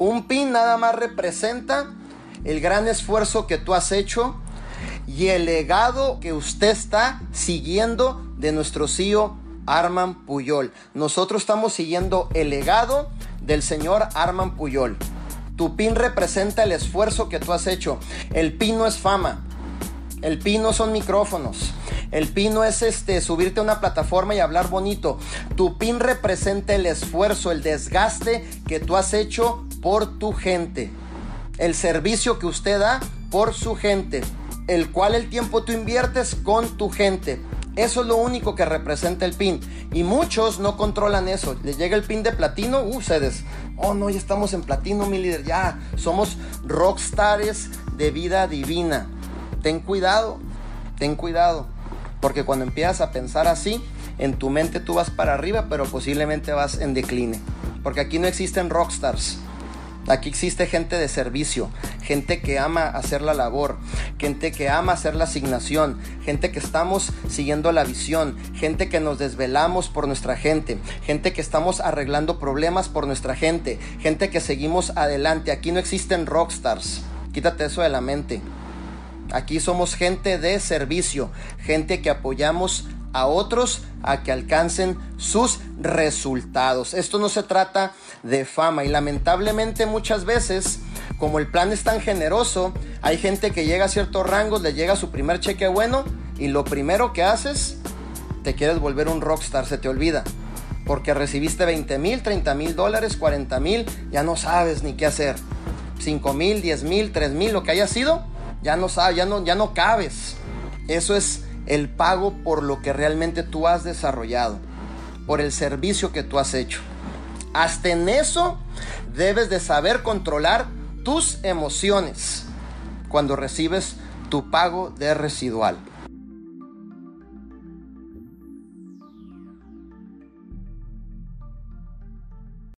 Un pin nada más representa el gran esfuerzo que tú has hecho y el legado que usted está siguiendo de nuestro CEO Arman Puyol. Nosotros estamos siguiendo el legado del señor Arman Puyol. Tu pin representa el esfuerzo que tú has hecho. El pin no es fama. El pin no son micrófonos. El pin no es este subirte a una plataforma y hablar bonito. Tu pin representa el esfuerzo, el desgaste que tú has hecho por tu gente. El servicio que usted da por su gente. El cual el tiempo tú inviertes con tu gente. Eso es lo único que representa el pin. Y muchos no controlan eso. Les llega el pin de platino, uh, ustedes. Oh no, ya estamos en platino, mi líder. Ya somos rockstars de vida divina. Ten cuidado, ten cuidado. Porque cuando empiezas a pensar así, en tu mente tú vas para arriba, pero posiblemente vas en decline. Porque aquí no existen rockstars. Aquí existe gente de servicio, gente que ama hacer la labor, gente que ama hacer la asignación, gente que estamos siguiendo la visión, gente que nos desvelamos por nuestra gente, gente que estamos arreglando problemas por nuestra gente, gente que seguimos adelante. Aquí no existen rockstars. Quítate eso de la mente. Aquí somos gente de servicio, gente que apoyamos a otros a que alcancen sus resultados. Esto no se trata de fama y lamentablemente muchas veces, como el plan es tan generoso, hay gente que llega a ciertos rangos, le llega su primer cheque bueno y lo primero que haces, te quieres volver un rockstar, se te olvida. Porque recibiste 20 mil, 30 mil dólares, 40 mil, ya no sabes ni qué hacer. 5 mil, 10 mil, 3 mil, lo que haya sido, ya no sabes, ya no, ya no cabes. Eso es el pago por lo que realmente tú has desarrollado, por el servicio que tú has hecho. Hasta en eso debes de saber controlar tus emociones cuando recibes tu pago de residual.